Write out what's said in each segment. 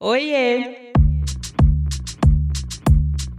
Oiê!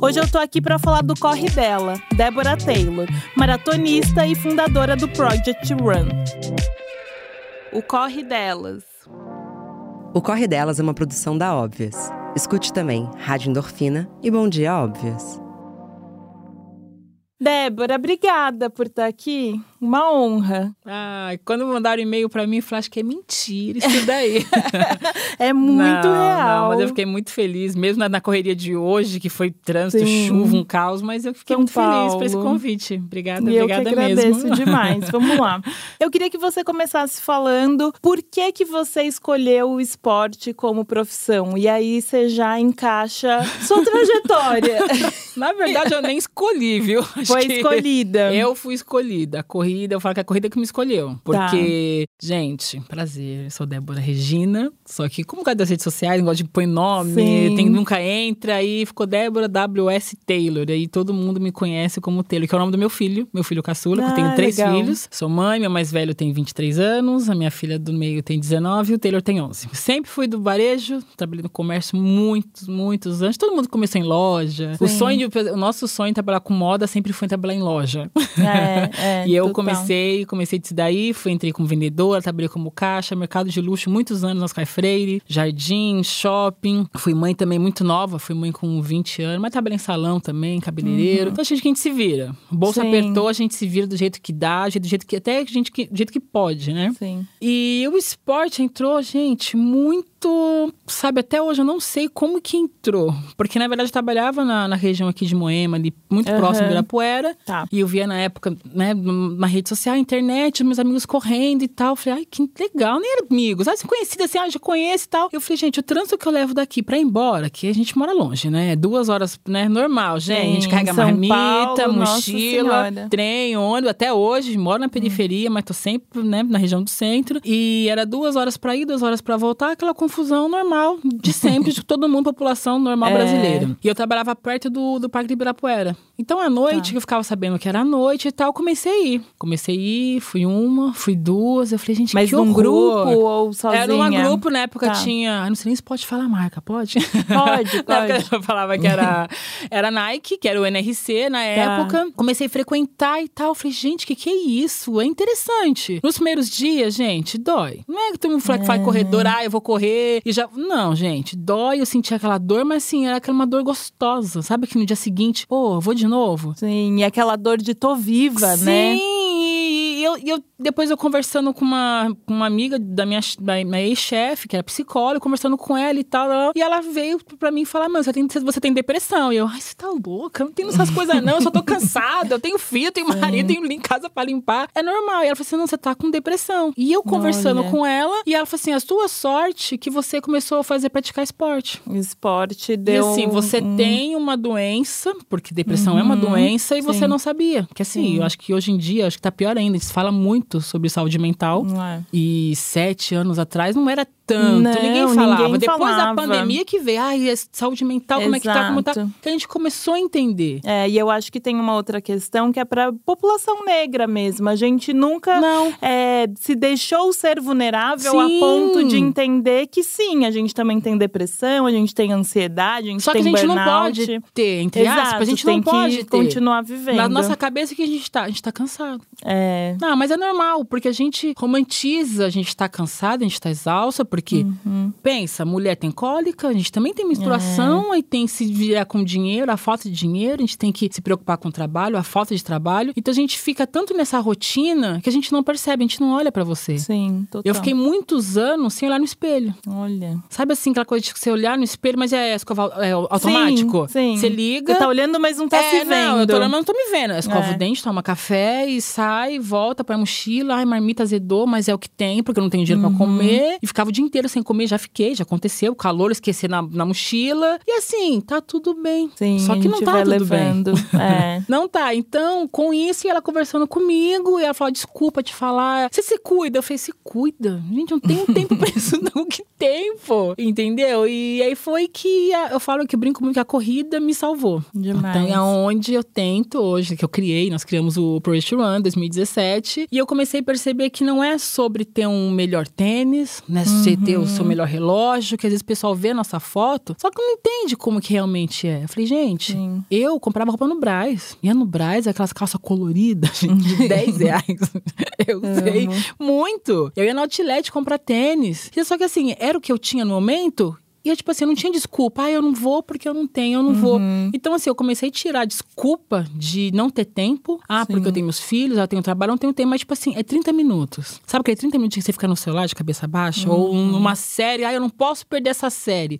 Hoje eu tô aqui para falar do corre dela, Débora Taylor, maratonista e fundadora do Project Run. O corre delas. O Corre Delas é uma produção da Óbvias. Escute também Rádio Endorfina e Bom Dia Óbvias. Débora, obrigada por estar aqui. Uma honra. Ai, quando mandaram e-mail pra mim, eu falei, acho que é mentira isso daí. é muito não, real. Não, mas eu fiquei muito feliz, mesmo na, na correria de hoje, que foi trânsito, Sim. chuva, um caos, mas eu fiquei São muito feliz Paulo. por esse convite. Obrigada, E eu obrigada que agradeço mesmo. demais. Vamos lá. Eu queria que você começasse falando por que que você escolheu o esporte como profissão. E aí você já encaixa sua trajetória. Na verdade, eu nem escolhi, viu? Acho Foi escolhida. Eu fui escolhida. A corrida, eu falo que é a corrida que me escolheu. Porque, gente, prazer, eu sou Débora Regina. Só que, como cada das redes sociais, negócio de põe nome, Sim. tem, nunca entra, aí ficou Débora W.S. Taylor. Aí todo mundo me conhece como Taylor, que é o nome do meu filho, meu filho caçula, que eu Ah, tenho três legal. filhos. Sou mãe, meu mais velho tem 23 anos, a minha filha do meio tem 19 e o Taylor tem 11. Sempre fui do varejo, trabalhei no comércio muitos, muitos anos. Todo mundo começou em loja. O Sim. sonho, de- o nosso sonho de trabalhar com moda sempre foi trabalhar em loja. É, é, E eu. Comecei, comecei disso daí, fui entrei como vendedora, trabalhei como caixa, mercado de luxo, muitos anos na Oscar Freire, jardim, shopping. Fui mãe também muito nova, fui mãe com 20 anos, mas trabalhei em salão também, cabeleireiro. Então a gente que a gente se vira. O bolso Sim. apertou, a gente se vira do jeito que dá, do jeito, que até a gente do jeito que pode, né? Sim. E o esporte entrou, gente, muito. Sabe, até hoje eu não sei como que entrou. Porque, na verdade, eu trabalhava na, na região aqui de Moema, ali, muito Aham. próximo de Ibirapuera. Tá. E eu via na época, né, na rede social, internet, meus amigos correndo e tal. Eu falei, ai, que legal, nem era amigos. Ah, se conhecida assim, ah, já conheço e tal. Eu falei, gente, o trânsito que eu levo daqui pra ir embora, que a gente mora longe, né? É Duas horas, né? Normal, gente. a gente Sim, carrega São marmita, Paulo, mochila, trem, ônibus. Até hoje, moro na periferia, mas tô sempre, né, na região do centro. E era duas horas pra ir, duas horas pra voltar, aquela confusão normal de sempre, de todo mundo, população normal É. brasileira. E eu trabalhava perto do, do Parque de Ibirapuera. Então, à noite, Tá. que eu ficava sabendo que era à noite e tal, comecei a ir. Comecei a ir, fui uma, fui duas. Eu falei, gente, Mas que num horror. grupo ou sozinha? Era um grupo, na época Tá. tinha. ah, Não sei nem se pode falar a marca, pode? Pode, Na época pode. eu falava que era, era Nike, que era o NRC na época. Comecei a frequentar e tal. Falei, gente, que, que é isso? É interessante. Nos primeiros dias, gente, dói. Não é que todo mundo fala que faz corredor, ah, eu vou correr e já. Não, gente, dói. Eu senti aquela dor, mas assim, era aquela uma dor gostosa. Sabe que no dia seguinte, pô, eu vou de novo? Sim, e aquela dor de tô viva, Sim, né? E eu, e eu depois eu conversando com uma, com uma amiga da minha, da minha ex-chefe, que era psicóloga, conversando com ela e tal, e ela veio pra mim falar, mano, você tem, você tem depressão. E eu, ai, você tá louca? Eu não tenho essas coisas não, eu só tô cansada, eu tenho filho, eu tenho marido, tenho em casa pra limpar. É normal. E ela falou assim, não, você tá com depressão. E eu conversando Olha. com ela, e ela falou assim, a sua sorte que você começou a fazer praticar esporte. Esporte E deu. assim, você tem uma doença, porque depressão é uma doença, e você sim. não sabia. Que assim, Sim. eu acho que hoje em dia, acho que tá pior ainda. Fala muito sobre saúde mental. É? E sete anos atrás não era tanto. Não, ninguém falava. ninguém Depois falava. da pandemia que veio, ai, é saúde mental, como é que tá, como tá. Exato. Que a gente começou a entender. É, e eu acho que tem uma outra questão que é pra população negra mesmo. A gente nunca Não. é, se deixou ser vulnerável a Sim. ponto de entender que sim, a gente também tem depressão, a gente tem ansiedade, a gente Só que tem a gente não burnout. pode ter, entre Exato, aspas, a gente não pode que ter. continuar vivendo. Na nossa cabeça que a gente tá, a gente tá cansado. É, Não, mas é normal, porque a gente romantiza, a gente tá cansado, a gente tá exausta, porque Uhum. pensa, mulher tem cólica, a gente também tem menstruação, É. aí tem que se virar com dinheiro, a falta de dinheiro, a gente tem que se preocupar com o trabalho, a falta de trabalho. Então a gente fica tanto nessa rotina que a gente não percebe, a gente não olha pra você. sim, total. Eu fiquei muitos anos sem olhar no espelho. Olha. Sabe assim, aquela coisa de você olhar no espelho, mas é escovar é automático? Sim, sim. Você liga. Você tá olhando, mas não tá é, se vendo. Não, eu tô olhando, mas não tô me vendo. Eu escovo É. o dente, toma café e sai, volta, põe a mochila. Ai, marmita azedou, mas é o que tem, porque eu não tenho dinheiro Uhum. pra comer. E ficava o dia dia inteiro sem comer, já fiquei, já aconteceu. O calor, esquecer na, na mochila. E assim, tá tudo bem. Sim, Só que não tá tudo levando. bem. É. Não tá. Então, com isso, e ela conversando comigo, e ela falou: desculpa te falar. Você se cuida? Eu falei, se cuida. Gente, não tenho tempo pra isso, não. Que tempo? Entendeu? E aí foi que a- eu falo que eu brinco muito que a corrida me salvou. Demais. Então, é onde eu tento hoje, que eu criei, nós criamos o Pro Race to Run 2017. E eu comecei a perceber que não é sobre ter um melhor tênis, né? Você ter o seu melhor relógio, que às vezes o pessoal vê a nossa foto, só que não entende como que realmente é. Eu falei, gente, Sim. eu comprava roupa no Braz. Ia no Braz, aquelas calças coloridas, gente, de 10 reais. Eu sei. Muito. Eu ia no outlet comprar tênis. E Só que assim, era o que eu tinha no momento. E eu, tipo assim, eu não tinha desculpa. Ah, eu não vou porque eu não tenho, eu não vou. Então, assim, eu comecei a tirar a desculpa de não ter tempo. Ah, porque eu tenho meus filhos, eu tenho trabalho, eu não tenho tempo. Mas, tipo assim, é 30 minutos. Sabe aquele 30 minutos que você fica no celular de cabeça baixa? Ou numa série. Ah, eu não posso perder essa série.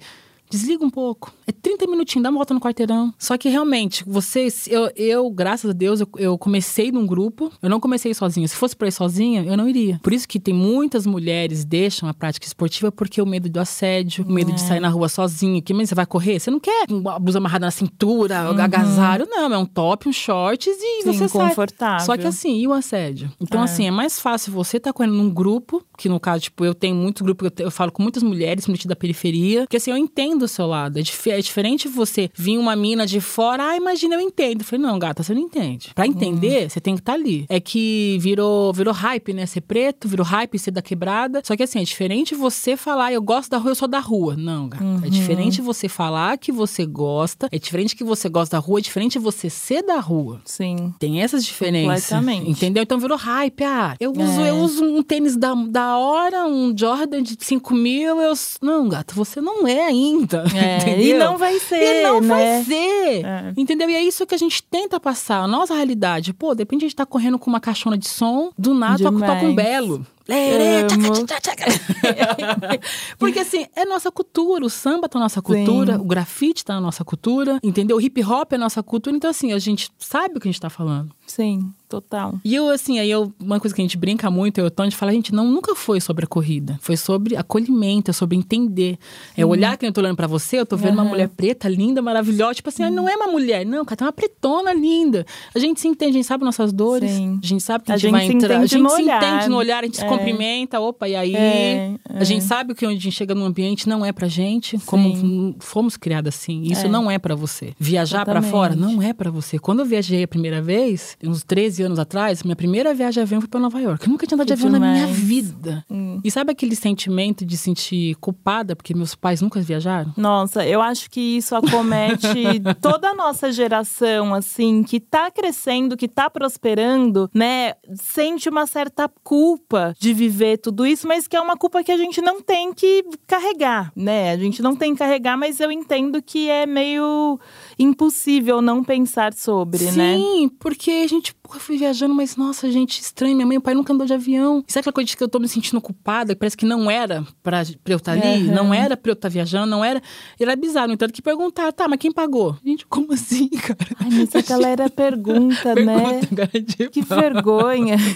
Desliga um pouco. É 30 minutinhos, dá uma volta no quarteirão. Só que realmente, vocês, eu, eu graças a Deus, eu, eu comecei num grupo. Eu não comecei sozinha. Se fosse pra ir sozinha, eu não iria. Por isso que tem muitas mulheres deixam a prática esportiva porque o medo do assédio, o medo de sair na rua sozinha. Que mas você vai correr? Você não quer uma blusa amarrada na cintura, agasalho. Não, é um top, um shorts e Sim, você sai. confortável. Só que assim, e o assédio? Então, É. assim, é mais fácil você estar correndo num grupo, que no caso, tipo, eu tenho muitos grupos, eu, te- eu falo com muitas mulheres, principalmente da periferia, porque assim, eu entendo o seu lado. É, dif- é diferente você vir uma mina de fora, ah, imagina, eu entendo. Eu falei, não, gata, você não entende. Pra entender, você tem que estar ali. É que virou, virou hype, né? Ser preto, virou hype ser da quebrada. Só que assim, é diferente você falar, eu gosto da rua, eu sou da rua. Não, gata. É diferente você falar que você gosta, é diferente que você gosta da rua, é diferente você ser da rua. Sim. Tem essas diferenças. Completamente. Entendeu? Então virou hype. Ah, eu uso, É. eu uso um tênis da, da hora, um Jordan de 5 mil. Eu... Não, gato, você não é ainda. É, e não vai ser, E não né? vai ser. É. Entendeu? E é isso que a gente tenta passar. A nossa realidade. Pô, de repente a gente tá correndo com uma caixona de som, do nada toca, toca um Demais. belo. Tchaca. Porque assim, é nossa cultura. O samba tá na nossa cultura, Sim. o grafite tá na nossa cultura, entendeu? O hip hop é nossa cultura. Então, assim, a gente sabe o que a gente tá falando. Sim, total. E eu, assim, aí eu, uma coisa que a gente brinca muito, eu e o Tony, fala, gente, não, nunca foi sobre a corrida. Foi sobre acolhimento, é sobre entender. É olhar que eu tô olhando pra você, eu tô vendo uma Aham. mulher preta, linda, maravilhosa. Tipo assim, ah, não é uma mulher, não, cara, tem uma pretona linda. A gente se entende, a gente sabe nossas dores. Sim. A gente sabe que a A gente, vai se entrar. A gente no se olhar. entende no olhar, a gente se É. cumprimenta, opa, e aí? É, A gente sabe que onde a gente chega num ambiente não é pra gente, como f- fomos criadas assim. Isso É. não é pra você. Viajar pra Exatamente. fora não é pra você. Quando eu viajei a primeira vez, uns 13 anos atrás, minha primeira viagem de avião foi pra Nova York. Eu nunca tinha andado de Que avião na minha demais. vida. Hum. E sabe aquele sentimento de sentir culpada porque meus pais nunca viajaram? Nossa, eu acho que isso acomete toda a nossa geração, assim, que tá crescendo, que tá prosperando, né? Sente uma certa culpa de viver tudo isso, mas que é uma culpa que a gente não tem que carregar, né? A gente não tem que carregar, mas eu entendo que é meio impossível não pensar sobre, né? Sim, porque a gente, porra, fui viajando, mas nossa, gente, estranho. Minha mãe e o pai nunca andou de avião. Sabe aquela coisa de que eu tô me sentindo culpada? Parece que não era pra, pra eu estar ali, Aham. não era pra eu estar viajando, não era. Era bizarro. No entanto, que perguntar, tá, mas quem pagou? Gente, como assim, cara? Ai, mas a galera pergunta, né? Pergunta, cara, tipo. Que vergonha.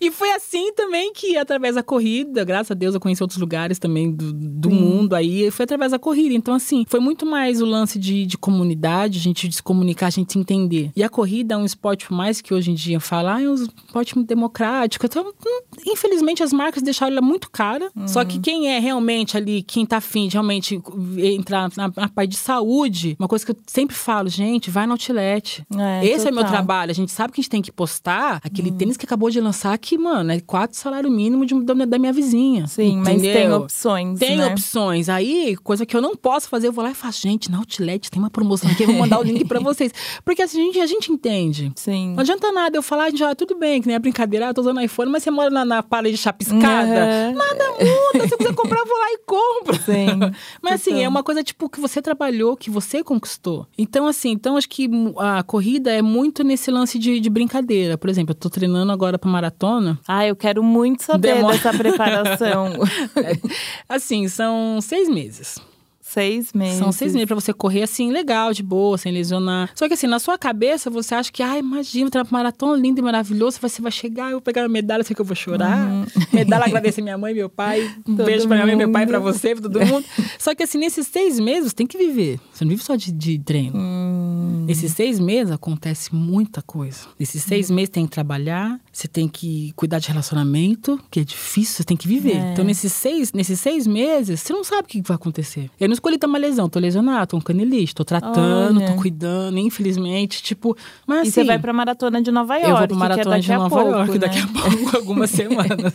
E foi assim também que, através da corrida, graças a Deus, eu conheci outros lugares também do, do mundo aí, foi através da corrida. Então, assim, foi muito mais o lance de, de comunidade, a gente se comunicar, a gente se entender. E a corrida é um esporte, por mais que hoje em dia fala, ah, é um muito democrático. Então, hum, infelizmente, as marcas deixaram ela muito cara. Só que quem é realmente ali, quem tá afim de realmente entrar na, na parte de saúde, uma coisa que eu sempre falo, gente, vai no outlet. É, Esse é meu total. trabalho. A gente sabe que a gente tem que postar aquele tênis que acabou de lançar, que, mano, é quatro salário mínimo de, da, da minha vizinha. Sim, mas tem entendeu? opções, Tem né? opções. Aí, coisa que eu não posso fazer, eu vou lá e faço, gente, na Outlet tem uma promoção aqui, eu vou mandar o link pra vocês. Porque assim, a gente, a gente entende. Sim. Não adianta nada eu falar, gente, ah, tudo bem, que nem a brincadeira, ah, tô usando iPhone, mas você mora na, na parede chapiscada. Aham. Nada muda. Se eu quiser comprar, eu vou lá e compro. Sim. Mas assim, Total. é uma coisa tipo que você trabalhou, que você conquistou. Então, assim, então acho que a corrida é muito nesse lance de, de brincadeira. Por exemplo, eu tô treinando agora pra maratona. Ah, eu quero muito saber Demora. dessa preparação. assim, são seis meses. Seis meses. São seis meses pra você correr assim, legal, de boa, sem lesionar. Só que assim, na sua cabeça, você acha que, ai, imagina, pra maratona lindo e maravilhoso, você vai chegar, eu vou pegar a medalha, sei que eu vou chorar. Uhum. Medalha, agradecer minha mãe, meu pai. Um todo beijo pra minha mãe, meu pai, pra você, pra todo mundo. Só que assim, nesses seis meses, você tem que viver. Você não vive só de, de treino. Hum. Nesses seis meses acontece muita coisa. Nesses seis hum. meses tem que trabalhar, você tem que cuidar de relacionamento, que é difícil, você tem que viver. É. Então, nesses seis, nesses seis meses, você não sabe o que vai acontecer. Eu não escolhi ter uma lesão, tô lesionado, tô um canilite, tô tratando, Olha. tô cuidando, infelizmente, tipo. Mas assim. E você assim, vai pra maratona de Nova York. Eu vou pra é maratona é de Nova pouco, York né? daqui a pouco, algumas semanas.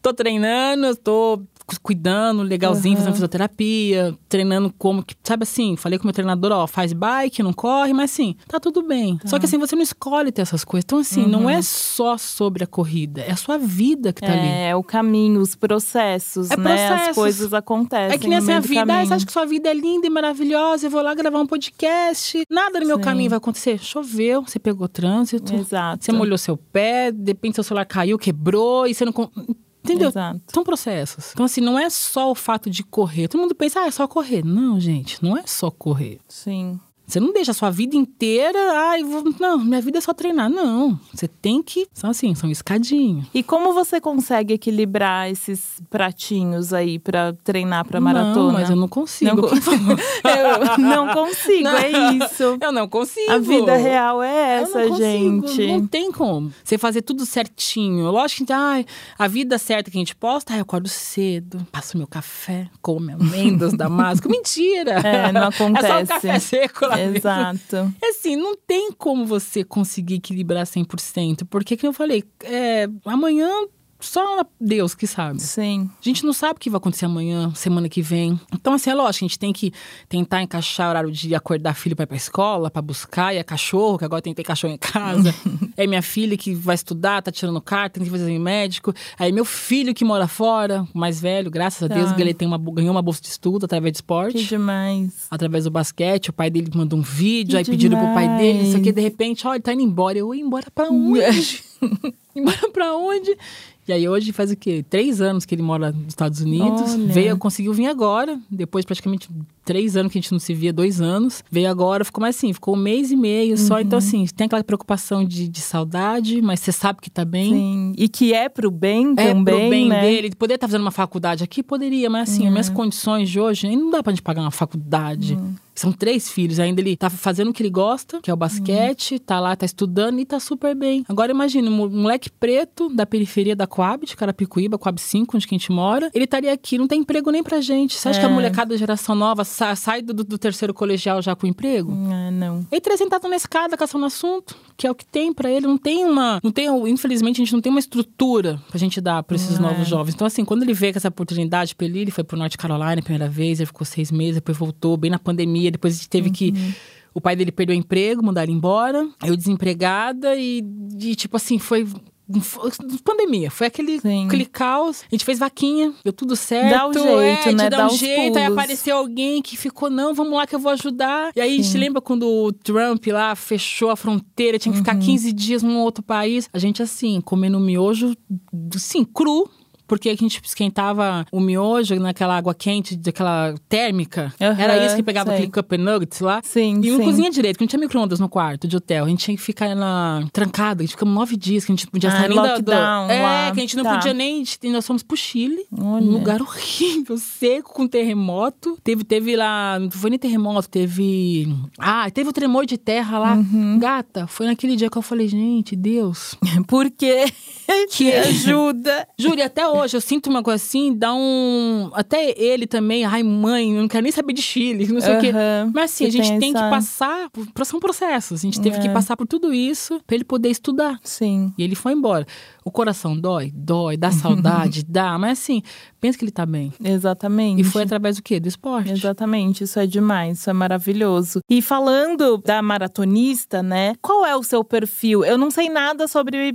tô treinando, tô cuidando legalzinho, uhum. fazendo fisioterapia, treinando como que, sabe assim, falei com o meu treinador, ó, faz bike, não corre, mas assim, tá tudo bem. Tá. Só que assim, você não escolhe ter essas coisas. Então assim, uhum. não é só sobre a corrida, é a sua vida que tá é, ali. É, o caminho, os processos, é né? Processos. As coisas acontecem. É que nessa vida, ah, você acha que sua vida é linda e maravilhosa, eu vou lá gravar um podcast, nada no meu Sim. caminho vai acontecer. Choveu, você pegou trânsito, Exato. você molhou seu pé, de repente seu celular caiu, quebrou e você não Entendeu? Exato. São processos. Então, assim, não é só o fato de correr. Todo mundo pensa, ah, é só correr. Não, gente, não é só correr. Sim. Você não deixa a sua vida inteira, ai, vou, não, minha vida é só treinar. Não, você tem que, são assim, são escadinhos. E como você consegue equilibrar esses pratinhos aí para treinar para maratona? Não, mas eu não consigo. Não, eu não consigo, não, é isso. Eu não consigo. A vida real é essa, não gente. Não tem como. Você fazer tudo certinho. Lógico que ai, a vida certa que a gente posta, ai, eu acordo cedo, passo meu café, como amêndoas, damasco. Mentira! É, não acontece. É só um café seco lá Exato. É assim, não tem como você conseguir equilibrar 100%, porque, como eu falei, é, amanhã só Deus que sabe. Sim. A gente não sabe o que vai acontecer amanhã, semana que vem. Então, assim, é lógico, a gente tem que tentar encaixar o horário de acordar filho para ir pra escola, para buscar, e é cachorro, que agora tem que ter cachorro em casa. é minha filha que vai estudar, tá tirando carta, tem que fazer exame médico. Aí meu filho que mora fora, mais velho, graças a tá. Deus, ele tem uma, ganhou uma bolsa de estudo através de esporte. Que demais. Através do basquete, o pai dele mandou um vídeo, que aí demais. pediram pro pai dele, isso aqui, de repente, ó, ele tá indo embora. Eu, ia embora pra onde? embora pra onde? E aí hoje faz o quê? Três anos que ele mora nos Estados Unidos. Olha. Veio, conseguiu vir agora, depois praticamente três anos que a gente não se via, dois anos. Veio agora, ficou mais assim, ficou um mês e meio só. Então, uhum. assim, tem aquela preocupação de, de saudade, mas você sabe que tá bem. Sim. E que é pro bem é também. É pro bem né? dele. Ele poderia estar tá fazendo uma faculdade aqui? Poderia, mas assim, uhum. as minhas condições de hoje, não dá pra gente pagar uma faculdade. Uhum. São três filhos. Ainda ele tá fazendo o que ele gosta, que é o basquete, uhum. tá lá, tá estudando e tá super bem. Agora imagina, um moleque preto da periferia da Coab, de Carapicuíba, Coab 5, onde que a gente mora. Ele estaria aqui, não tem emprego nem pra gente. Você acha é. que a é. molecada da geração nova sai, sai do, do, terceiro colegial já com emprego? É, não. Ele estaria sentado na escada caçando assunto, que é o que tem para ele. Não tem uma. Não tem, infelizmente, a gente não tem uma estrutura pra gente dar pra esses é. novos jovens. Então, assim, quando ele veio com essa oportunidade pra ele, ele foi pro Norte Carolina a primeira vez, ele ficou seis meses, depois voltou, bem na pandemia, depois a gente teve uhum. que o pai dele perdeu o emprego, mandaram embora. Eu desempregada e, e, tipo assim, foi pandemia, foi aquele, aquele caos. A gente fez vaquinha, deu tudo certo. Dá o jeito, é, né? Dá, dá um jeito. Pulos. Aí apareceu alguém que ficou, não, vamos lá que eu vou ajudar. E aí Sim. a gente lembra quando o Trump lá fechou a fronteira, tinha que ficar 15 uhum. dias num outro país. A gente assim, comendo miojo, sim, cru, porque a gente esquentava o miojo naquela água quente, daquela térmica. Uhum, Era isso que pegava sei. aquele cup nuggets lá. Sim, E não sim. cozinha direito, porque não tinha micro-ondas no quarto de hotel. A gente tinha que ficar na... trancado. A gente ficamos nove dias, que a gente podia ah, sair nem da... Do... É, lá. que a gente não tá. podia nem... Nós fomos pro Chile. Olha. Um lugar horrível, seco, com terremoto. Teve, teve lá... Não foi nem terremoto, teve... Ah, teve o tremor de terra lá. Uhum. Gata, foi naquele dia que eu falei, gente, Deus... Por quê? que ajuda. Júlia, até hoje eu sinto uma coisa assim, dá um. Até ele também, ai mãe, eu não quero nem saber de Chile, não sei uhum. o quê. Mas assim, Você a gente tem essa... que passar. Por... São processos. A gente teve é. que passar por tudo isso para ele poder estudar. Sim. E ele foi embora. O coração dói? Dói, dá saudade, dá. Mas assim, pensa que ele tá bem. Exatamente. E foi através do quê? Do esporte. Exatamente, isso é demais, isso é maravilhoso. E falando da maratonista, né? Qual é o seu perfil? Eu não sei nada sobre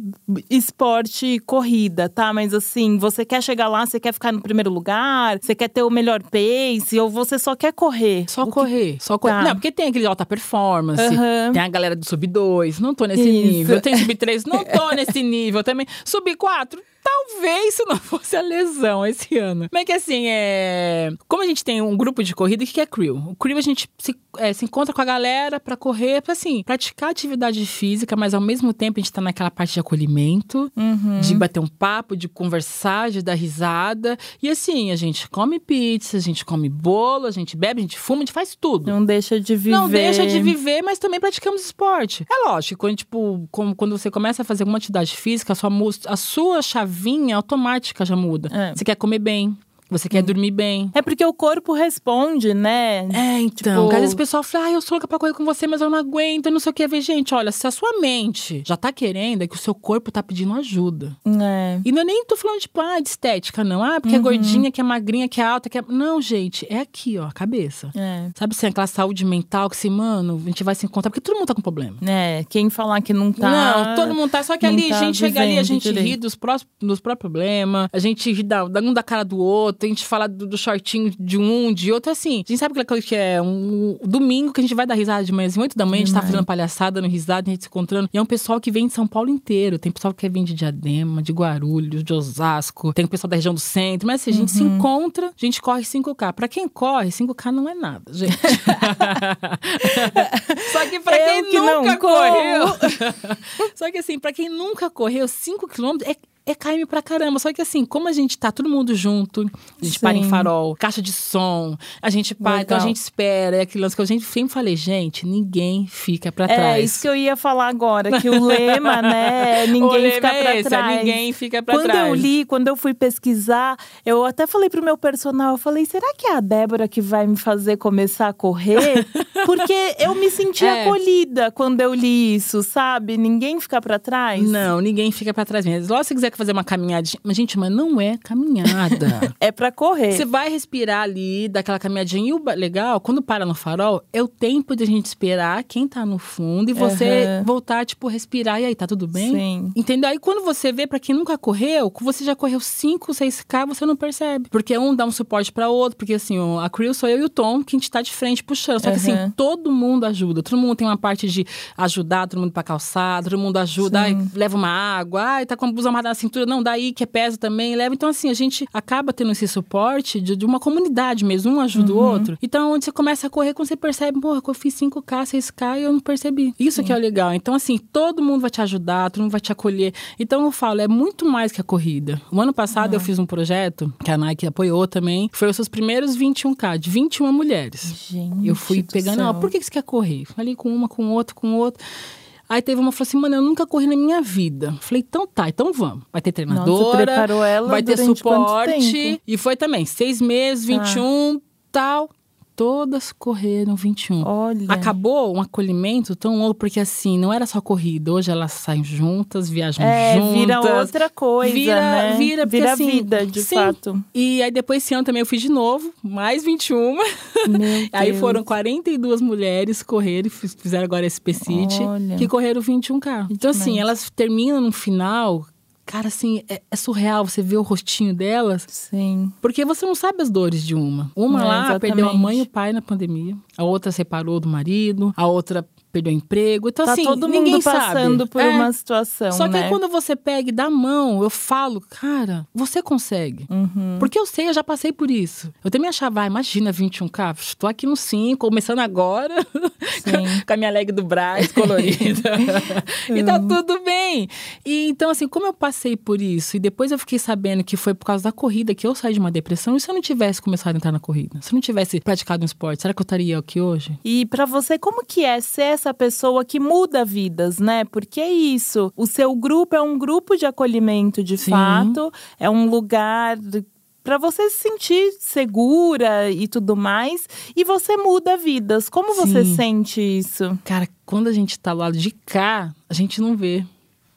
esporte corrida, tá? Mas assim, você quer chegar lá, você quer ficar no primeiro lugar, você quer ter o melhor pace, ou você só quer correr? Só correr, que... só correr. Tá. Não, porque tem aquele alta performance, uhum. tem a galera do sub 2, não tô nesse isso. nível. Tem sub 3, não tô nesse nível também. Subir quatro, Talvez se não fosse a lesão esse ano. Mas é que assim, é. Como a gente tem um grupo de corrida, o que é crew? O crew a gente se, é, se encontra com a galera pra correr, pra assim, praticar atividade física, mas ao mesmo tempo a gente tá naquela parte de acolhimento, Uhum. de bater um papo, de conversar, de dar risada. E assim, a gente come pizza, a gente come bolo, a gente bebe, a gente fuma, a gente faz tudo. Não deixa de viver. Não deixa de viver, mas também praticamos esporte. É lógico, quando, tipo, como- quando você começa a fazer alguma atividade física, a sua, a sua chavinha automática já muda. É. Você quer comer bem, você quer dormir bem. É porque o corpo responde, né? É, então. Tipo- Às vezes o pessoal fala, ah, eu sou louca pra correr com você, mas eu não aguento, eu não sei o que. Gente, olha, se a sua mente já tá querendo, é que o seu corpo tá pedindo ajuda. É. E não é nem tô falando, tipo, ah, de estética, não. Ah, porque é gordinha, que é magrinha, que é alta, que é. Não, gente, é aqui, ó, a cabeça. É. Sabe, assim, aquela saúde mental que, assim, mano, a gente vai se encontrar, porque todo mundo tá com problema. É, quem falar que não tá. Não, todo mundo tá. Só que ali, tá a gente chega ali, a gente direito. ri dos, dos próprios problemas, a gente ri da um da cara do outro, a gente fala do, do shortinho de um, de outro, assim. A gente sabe que é um domingo que a gente vai dar risada de manhã, às 8 da manhã, a gente tá fazendo palhaçada, dando risada, a gente se encontrando. E é um pessoal que vem de São Paulo inteiro. Tem pessoal que vem de Diadema, de Guarulhos, de Osasco, tem o pessoal da região do centro. Mas assim, a gente se Uhum. encontra, a gente corre 5K. Pra quem corre, 5K não é nada, gente. Só que pra Eu quem que nunca correu. Só que assim, pra quem nunca correu 5 quilômetros, é, é KM pra caramba. Só que assim, como a gente tá todo mundo junto, a gente para em Sim. farol, caixa de som, a gente para, então a gente espera. É aquele lance que eu gente sempre falei, gente, ninguém fica pra É, trás. isso que eu ia falar agora, que o lema, né, é ninguém lema fica é pra esse, é trás. ninguém fica pra quando trás. eu li, quando eu fui pesquisar, eu até falei pro meu personal, eu falei, será que é a Débora que vai me fazer começar a correr? Porque eu me senti É. acolhida quando eu li isso, sabe? Ninguém fica pra trás. Não, ninguém fica pra trás mesmo. Lógico, se quiser fazer uma caminhadinha. Mas, gente, mas não é caminhada. É pra correr. Você vai respirar ali, daquela caminhadinha. E o legal, quando para no farol, é o tempo de a gente esperar quem tá no fundo e você Aham. voltar, tipo, respirar. E aí, tá tudo bem? Sim. Entendeu? Aí quando você vê, pra quem nunca correu, você já correu 5, 6K, você não percebe. Porque um dá um suporte pra outro. Porque assim, a Crew sou eu e o Tom, que a gente tá de frente puxando. Só que assim, todo mundo ajuda. Todo mundo tem uma parte de ajudar, todo mundo pra calçar, todo mundo ajuda. Ai, leva uma água, ai, tá com a blusa amarrada na cintura. Não, daí que é peso também, leva. Então assim, a gente acaba tendo esse suporte de, de uma comunidade mesmo. Um ajuda o outro. Então, onde você começa a correr, quando você percebe, porra, eu fiz 5K, 6K e eu não percebi. Isso que é o legal. Então, assim, todo mundo vai te ajudar, todo mundo vai te acolher. Então, eu falo, é muito mais que a corrida. O ano passado eu fiz um projeto que a Nike apoiou também. Foi os seus primeiros 21K, de 21 mulheres. Gente Eu fui do pegando, ó, por que você quer correr? Falei com uma, com outra, com outra. Aí teve uma que falou assim, mano, eu nunca corri na minha vida. Falei, então tá, então vamos. Vai ter treinadora, ela vai ter suporte. E foi também, seis meses, 21, tal. Todas correram 21. Olha. Acabou um acolhimento tão louco, porque assim, não era só corrida. Hoje elas saem juntas, viajam É, juntas. vira outra coisa, Vira- né? vira, porque, assim, vida, de sim. fato. E aí depois esse ano também eu fiz de novo, mais 21. Meu Aí foram 42 mulheres correr e fiz- fizeram agora esse PCIT, que correram 21K. Então, assim, elas terminam no final. Cara, assim, é, é surreal você ver o rostinho delas. Sim. Porque você não sabe as dores de uma. Uma É, lá exatamente. perdeu a mãe e o pai na pandemia. A outra separou do marido. A outra perdeu o emprego. Então, Tá assim, todo ninguém mundo passando sabe. por É. uma situação, Só que né? aí quando você pega e dá a mão, eu falo, cara, você consegue. Uhum. Porque eu sei, eu já passei por isso. Eu também achava, ah, imagina 21K, estou aqui no 5, começando agora, com a minha leg do Braz colorida. e tá tudo bem. E então, assim, como eu passei por isso, e depois eu fiquei sabendo que foi por causa da corrida que eu saí de uma depressão, e se eu não tivesse começado a entrar na corrida? Se eu não tivesse praticado um esporte, será que eu estaria aqui hoje? E pra você, como que é ser essa pessoa que muda vidas, né? Porque é isso. O seu grupo é um grupo de acolhimento de Sim. fato, é um lugar pra você se sentir segura e tudo mais, e você muda vidas. Como você Sim. sente isso? Cara, quando a gente tá do lado de cá, a gente não vê.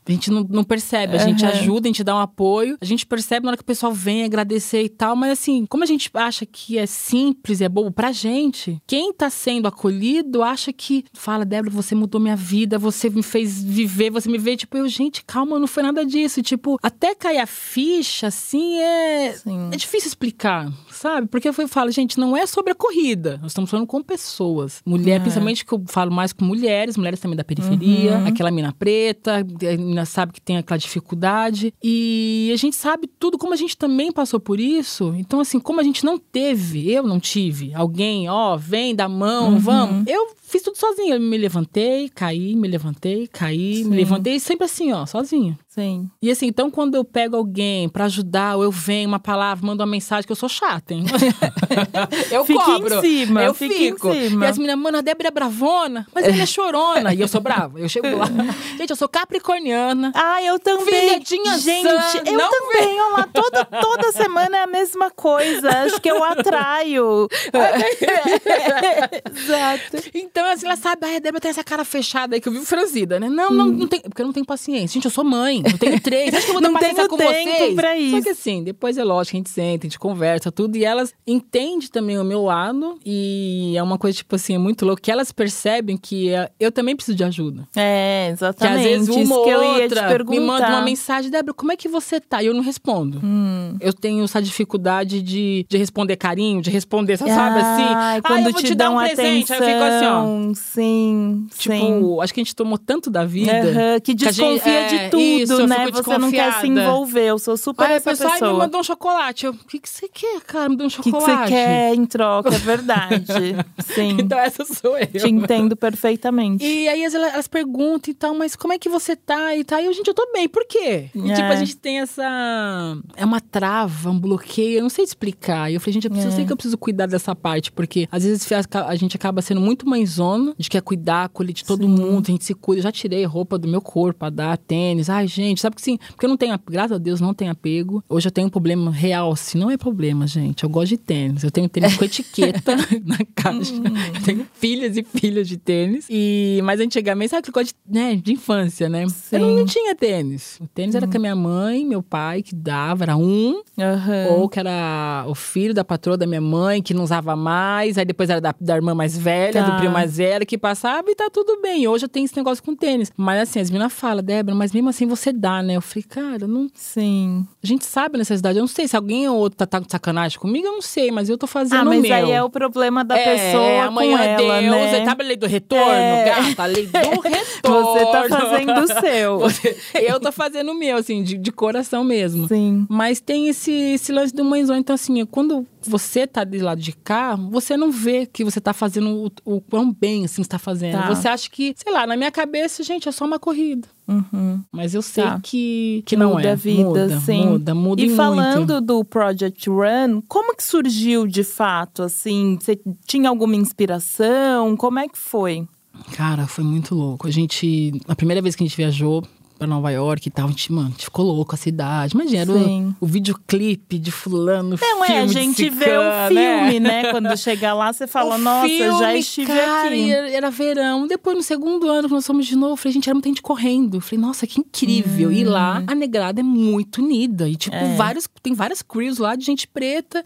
A gente não, não percebe, a gente Aham. ajuda, a gente dá um apoio, a gente percebe na hora que o pessoal vem agradecer e tal, mas assim, como a gente acha que é simples e é bobo pra gente, quem tá sendo acolhido acha que, fala, Débora, você mudou minha vida, você me fez viver, você me vê, tipo, eu, gente, calma, não foi nada disso. Tipo, até cair a ficha, assim, é. Sim. É difícil explicar, sabe? Porque eu falo, gente, não é sobre a corrida. Nós estamos falando com pessoas. Mulher, É. principalmente que eu falo mais com mulheres, mulheres também da periferia, Uhum. aquela mina preta, a mina sabe que tem aquela dificuldade. E a gente sabe tudo, como a gente também passou por isso. Então, assim, como a gente não teve, eu não tive, alguém, ó, vem, dá mão, Uhum. vamos. Eu fiz tudo sozinha. Eu me levantei, caí, me levantei, caí, Sim. me levantei, sempre assim, ó, sozinha. Sim. E assim, então quando eu pego alguém pra ajudar, ou eu venho uma palavra, mando uma mensagem, que eu sou chata, hein? eu Fica em cobro. cima, eu em fico. cima. E as meninas, mano, a Débora é bravona, mas ela é chorona. e eu sou brava. Eu chego lá. Gente, eu sou capricorniana. Ah, eu também. Filha de Inhaçã, Gente, eu também. Olha lá, toda, toda semana é a mesma coisa. Acho que eu atraio. Exato. Então, assim, ela sabe, ai, a Débora tem essa cara fechada aí que eu vivo franzida, né? Não, não, não tem. Porque eu não tenho paciência. Gente, eu sou mãe, eu tenho três. Acho que eu vou ter Não paciência tenho com tempo vocês. pra Só isso. que assim, depois é lógico, a gente senta, a gente conversa, tudo, e elas entendem também o meu lado. E é uma coisa, tipo assim, é muito louco, que elas percebem que eh, eu também preciso de ajuda. É, Que exatamente. às vezes uma Isso que eu ia te outra perguntar. me manda uma mensagem, Débora, como é que você tá? E eu não respondo. Hum. Eu tenho essa dificuldade de, de responder carinho, de responder, você sabe assim? Ai, ah, quando eu vou te, te, dar um presente. Aí eu fico assim, ó. atenção. Sim, Tipo, sim. acho que a gente tomou tanto da vida. Aham, que que a gente- desconfia é, de tudo, isso, eu né? Você não quer se envolver. Eu sou super Aí a essa pessoa ai, me pessoa. mandou um chocolate. O que, que você quer, cara? Me deu um O que, que chocolate. você quer em troca? É verdade. Sim. Então essa sou eu. Te entendo perfeitamente. E aí elas, elas perguntam e tal, mas como é que você tá e tal? E eu, gente, eu tô bem, por quê? E, É. tipo, a gente tem essa. É uma trava, um bloqueio, eu não sei explicar. E eu falei, gente, eu, preciso, É. sei que eu preciso cuidar dessa parte, porque às vezes a a gente acaba sendo muito mãezona, a gente quer cuidar, colher de todo Sim. mundo, a gente se cuida. Eu já tirei roupa do meu corpo pra dar tênis. Ai, gente, sabe que sim? Porque eu não tenho, graças a Deus, não tenho apego. Hoje eu tenho um problema real, assim, não é problema, gente. Eu gosto de tênis. Eu tenho tênis com etiqueta na caixa. Eu tenho filhas e filhas de tênis. E, mas antigamente, sabe aquele coisa de, né, de infância, né? Eu não, Sim. não tinha tênis. O tênis era com a minha mãe, meu pai, que dava, era um. Aham. Ou que era o filho da patroa da minha mãe, que não usava mais. Aí depois era da, da irmã mais velha, Tá. do primo mais velho, que passava e tá tudo bem. Hoje eu tenho esse negócio com tênis. Mas assim, as meninas falam, Débora, mas mesmo assim você dá, né? Eu falei, cara, não, Sim. a gente sabe a necessidade. Eu não sei se alguém ou outro tá, tá de sacanagem comigo, eu não sei, mas eu tô fazendo Ah, o mas meu. aí é o problema da É, pessoa amanhã com ela, Deus, né? Sabe a lei do retorno, É. gata? A lei do retorno. Você tá fazendo o seu. Você- Eu tô fazendo o meu, assim, de, de coração mesmo. Sim. Mas tem esse, esse lance do mãezão. Então, assim, quando você tá do lado de cá, você não vê que você tá fazendo o, o quão bem, assim, você tá fazendo. Tá. Você acha que, sei lá, na minha cabeça, gente, é só uma corrida. Uhum. Mas eu sei Tá. que, que não muda é. a vida, muda, sim. muda, muda E muito. falando do Project Run, como que surgiu de fato, assim? Você tinha alguma inspiração? Como é que foi? Cara, foi muito louco. A gente. A primeira vez que a gente viajou pra Nova York e tal, a gente, mano, a gente ficou louco a cidade. Imagina, o, o videoclipe de fulano. Não é, a gente vê o ciclano, filme, né? Quando chega lá, você fala, O nossa, já filme, estive cara, aqui. Era, verão. Depois, no segundo ano, que nós fomos de novo, eu falei, gente, era muita gente correndo. Eu falei, nossa, que incrível. E lá, a negrada é muito unida. E, tipo, É. vários, tem várias crews lá de gente preta.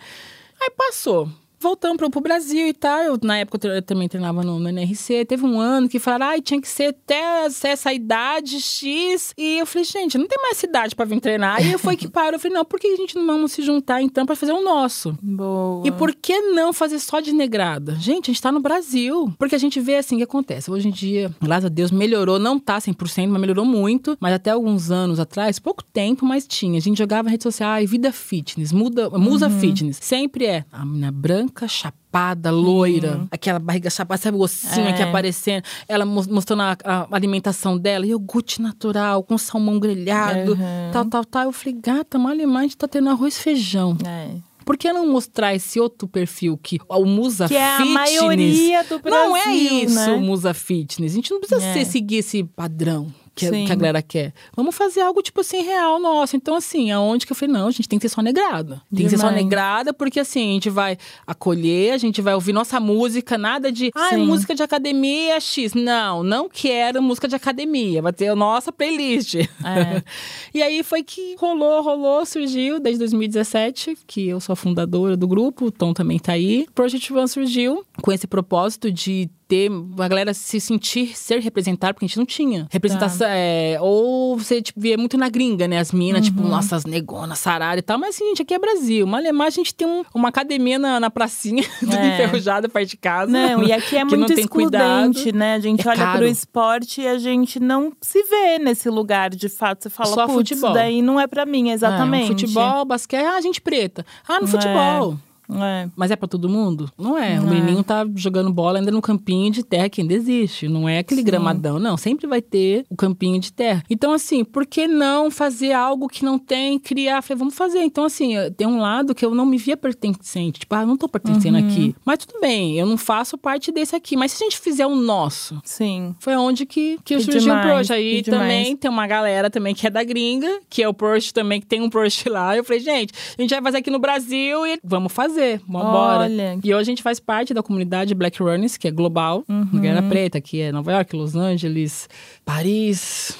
Aí passou. Voltamos pro, pro Brasil e tal. Eu, na época eu, também treinava no, no NRC. Teve um ano que falaram, ai, tinha que ser até essa idade X. E eu falei, gente, não tem mais idade pra vir treinar. Aí foi que parou. Eu falei, não, por que a gente não vamos se juntar então pra fazer o nosso? Boa. E por que não fazer só de negrada? Gente, a gente tá no Brasil. Porque a gente vê assim o que acontece. Hoje em dia, graças a Deus, melhorou. Não tá 100%, mas melhorou muito. Mas até alguns anos atrás, pouco tempo, mas tinha. A gente jogava em rede social, ai, vida fitness, muda, musa fitness. Sempre é a menina branca, chapada, loira. Aquela barriga chapada, sabe o ossinho É. aqui aparecendo. Ela mos- mostrando a, a alimentação dela. Iogurte natural, com salmão grelhado, Uhum. tal, tal, tal. Eu falei, gata, mal a gente tá tendo arroz e feijão. É. Por que não mostrar esse outro perfil que o Musa Que é a Fitness? maioria do Brasil, Não é isso, né? o Musa Fitness. A gente não precisa É. ser- seguir esse padrão que, que a galera quer. Vamos fazer algo, tipo assim, real nosso. Então, assim, aonde que eu falei, não, a gente tem que ser só negrada. Tem que ser só Demais. negrada, porque assim, a gente vai acolher, a gente vai ouvir nossa música, nada de, ah, Sim. música de academia X. Não, não quero música de academia. Vai ter a nossa playlist. É. e aí foi que rolou, rolou, surgiu desde 2017, que eu sou a fundadora do grupo, o Tom também tá aí. O Project One surgiu com esse propósito de ter a galera se sentir ser representada, porque a gente não tinha representação. Tá. É, ou você tipo, via muito na gringa, né? As minas, tipo, Uhum. nossas negonas, sarara e tal. Mas assim, gente, aqui é Brasil. Malemar, a gente tem um- uma academia na, na pracinha, tudo É. enferrujada perto de casa. Não, e aqui é muito não tem cuidado. excludente, né? A gente É olha caro. pro esporte e a gente não se vê nesse lugar, de fato. Você fala, Só putz, futebol." daí não é pra mim, exatamente. É, um futebol, basquete, ah, gente preta. Ah, no futebol. É. Mas é pra todo mundo? Não é. O Não é. menininho tá jogando bola ainda no campinho de terra que ainda existe. Não é aquele Sim. gramadão, não. Sempre vai ter o campinho de terra. Então, assim, por que não fazer algo que não tem, criar? Falei, vamos fazer. Então, assim, tem um lado que eu não me via pertencente. Tipo, ah, eu não tô pertencendo Uhum. aqui. Mas tudo bem, eu não faço parte desse aqui. Mas se a gente fizer o nosso, Sim. foi onde que, que Que surgiu demais, o Prost. Aí também demais. tem uma galera também que é da gringa, que é o Prost também, que tem um Prost lá. Eu falei, gente, a gente vai fazer aqui no Brasil e vamos fazer, vambora. Olha. E hoje a gente faz parte da comunidade Black Runners, que é global. Uhum. Galera Preta, que é Nova York, Los Angeles, Paris.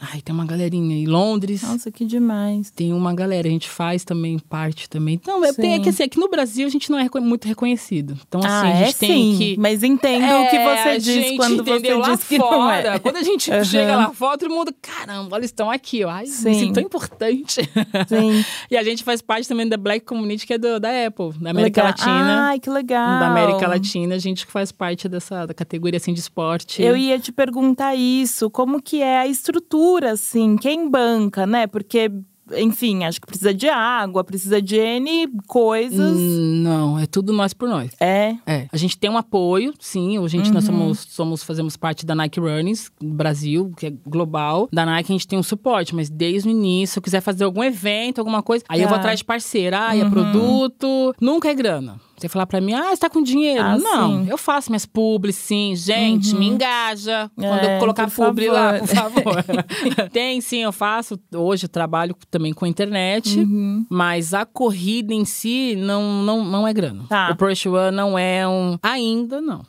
Ai, tem uma galerinha aí. Londres. Nossa, que demais. Tem uma galera, a gente faz também parte também. Não, é, tem, é que assim, aqui no Brasil a gente não é muito reconhecido. Então, assim, ah, a é gente tem sim. que. Mas entendo o que É, você diz quando você lá diz que fora. não é. Quando a gente Uhum. chega lá fora, todo mundo, caramba, eles estão aqui. Ai, Sim. me sinto tão importante. Sim. e a gente faz parte também da Black Community, que é do- da Apple, da América Legal. Latina. Ai, que legal. Da América Latina, a gente faz parte dessa da categoria assim de esporte. Eu ia te perguntar isso, como que é a estrutura, assim, quem banca, né? Porque, enfim, acho que precisa de água, precisa de N coisas. Hum, Não, é tudo nós por nós. É. É, a gente tem um apoio, sim. A gente, nós Uhum. somos, somos, fazemos parte da Nike Runnings Brasil, que é global. Da Nike a gente tem um suporte, mas desde o início, se eu quiser fazer algum evento, alguma coisa, aí eu vou Tá. atrás de parceira. Ah, é Uhum. produto, nunca é grana. Você falar pra mim, ah, você tá com dinheiro? Ah, não, sim. Uhum. eu faço minhas publis, sim. Gente, me engaja quando É, eu colocar publi lá, por favor. favor. tem, sim, eu faço. Hoje eu trabalho também com a internet, Uhum. mas a corrida em si não, não, não é grana. Tá. O Push One não é um. Ainda não.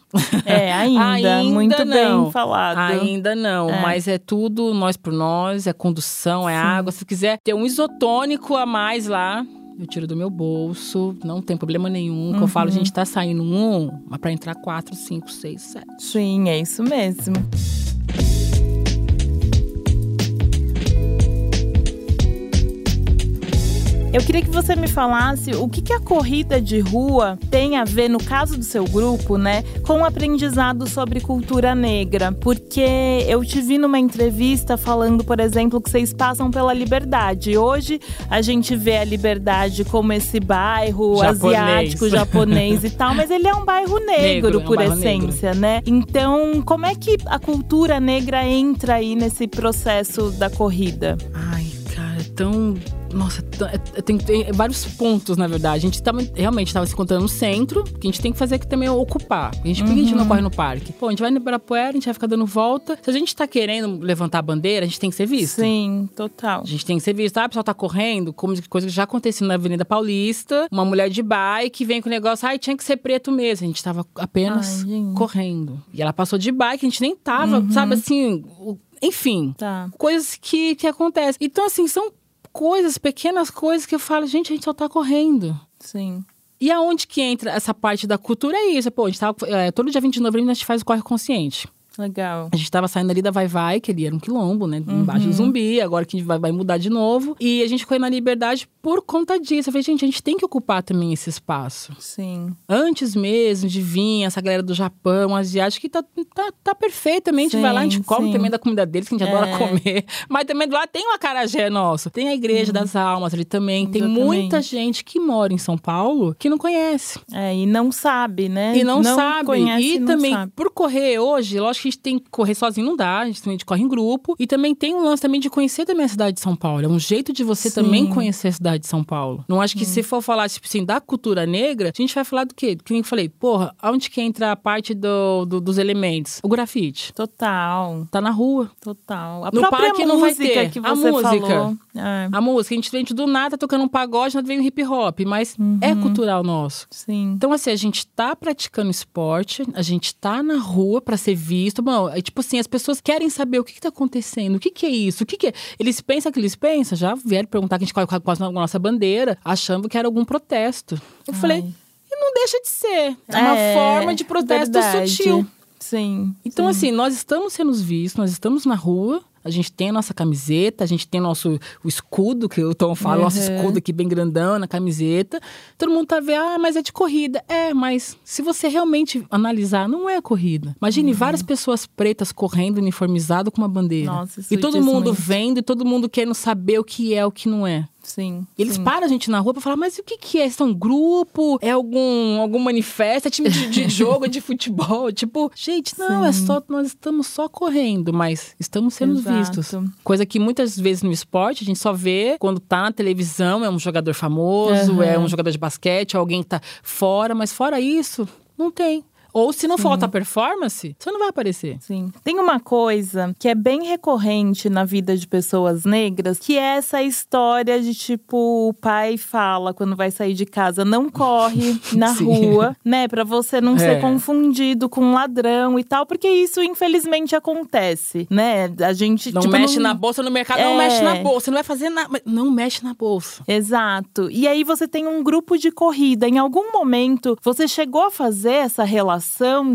É, ainda. Ainda muito não. bem falado. Ainda não, É. mas é tudo nós por nós, é condução, é água. Se quiser ter um isotônico a mais lá, eu tiro do meu bolso, não tem problema nenhum. Que eu Uhum. falo, gente, tá saindo um, mas pra entrar quatro, cinco, seis, sete. Sim, é isso mesmo. Eu queria que você me falasse o que, que a corrida de rua tem a ver, no caso do seu grupo, né, com o aprendizado sobre cultura negra. Porque eu te vi numa entrevista falando, por exemplo, que vocês passam pela liberdade. Hoje a gente vê a liberdade como esse bairro Japonês. asiático, japonês e tal, mas ele é um bairro negro, Negro, é um por bairro essência, né? Então, como é que a cultura negra entra aí nesse processo da corrida? Ai, cara, é tão. Nossa, é- é- tem, tem vários pontos, na verdade. A gente tava, realmente estava se encontrando no centro, que a gente tem que fazer aqui também é ocupar. A gente, Por que a gente não corre no parque? Pô, a gente vai no Ibirapuera, a gente vai ficar dando volta. Se a gente tá querendo levantar a bandeira, a gente tem que ser visto. Sim, total. A gente tem que ser visto. Ah, o pessoal tá correndo, como coisa que já aconteceu na Avenida Paulista. Uma mulher de bike vem com o negócio, ai, tinha que ser preto mesmo. A gente tava apenas Ai, correndo. E ela passou de bike, a gente nem tava, sabe assim. o- Enfim, Tá. coisas que, que acontecem. Então, assim, são coisas, pequenas coisas que eu falo, gente, a gente só tá correndo. Sim. E aonde que entra essa parte da cultura é isso. Pô, a gente tava. é, todo dia 20 de novembro a gente faz o Corre Consciente. Legal. A gente tava saindo ali da Vai Vai, que ali era um quilombo, né? Embaixo Uhum. do zumbi, agora que a gente vai, vai mudar de novo. E a gente correu na liberdade por conta disso. Eu falei, gente, a gente tem que ocupar também esse espaço. Sim. Antes mesmo de vir essa galera do Japão, asiático, que tá, tá, tá perfeitamente. Sim, vai lá, a gente come sim. também da comida deles, que a gente adora É. comer. Mas também lado tem o acarajé nosso. Tem a Igreja das Almas ali também. Tem Uhum. Muita gente que mora em São Paulo que não conhece. É, e não sabe, né? E não, sabe. Conhece, e não também, sabe. por correr hoje, lógico que gente tem que correr sozinho, não dá. A gente também corre em grupo. E também tem um lance também de conhecer também a cidade de São Paulo. É um jeito de você Sim. também conhecer a cidade de São Paulo. Não acho que se for falar, tipo assim, da cultura negra, a gente vai falar do quê? Que nem eu falei, porra, aonde que entra a parte do, do- dos elementos? O grafite. Total, Tá na rua. total. A No parque não vai ter. que A você música. falou. É, A música, a gente vem do nada tocando um pagode, nada vem um hip hop, mas é cultural nosso. sim. Então, assim, a gente tá praticando esporte, a gente tá na rua pra ser visto. Bom, é tipo assim, as pessoas querem saber o que, que tá acontecendo, o que, que é isso, o que, que é. Eles pensam que eles pensam, já vieram perguntar que a gente corre com a nossa bandeira, achando que era algum protesto. Eu falei, Ai. e não deixa de ser. É uma É, forma de protesto verdade. sutil. Sim. Então, sim. assim, nós estamos sendo vistos, nós estamos na rua, a gente tem a nossa camiseta, a gente tem nosso o escudo, que o Tom fala, nosso Uhum. escudo aqui bem grandão na camiseta. Todo mundo tá vendo, ah, mas é de corrida. É, mas se você realmente analisar, não é corrida. Imagine várias pessoas pretas correndo uniformizado com uma bandeira. Uhum. Nossa, isso e todo diz mundo muito. vendo e todo mundo querendo saber o que é, o que não é. Sim. Eles sim. param a gente na rua pra falar, mas o que que é? Isso é um grupo? É algum, algum manifesto? É time de, de jogo, de futebol? Tipo, gente, não, é Sim. só, nós estamos só correndo, mas estamos sendo Exato. vistos. Coisa que muitas vezes no esporte a gente só vê quando tá na televisão, é um jogador famoso, Aham. é um jogador de basquete, alguém tá fora, mas fora isso, não tem. Ou se não falta performance, você não vai aparecer. Sim. Tem uma coisa que é bem recorrente na vida de pessoas negras, que é essa história de tipo, o pai fala quando vai sair de casa, não corre na Sim. rua, né? Pra você não É. ser confundido com um ladrão e tal, porque isso infelizmente acontece, né? A gente Não tipo, mexe não- na bolsa no mercado, não É. mexe na bolsa, não vai fazer nada. Não mexe na bolsa. Exato. E aí você tem um grupo de corrida. Em algum momento, você chegou a fazer essa relação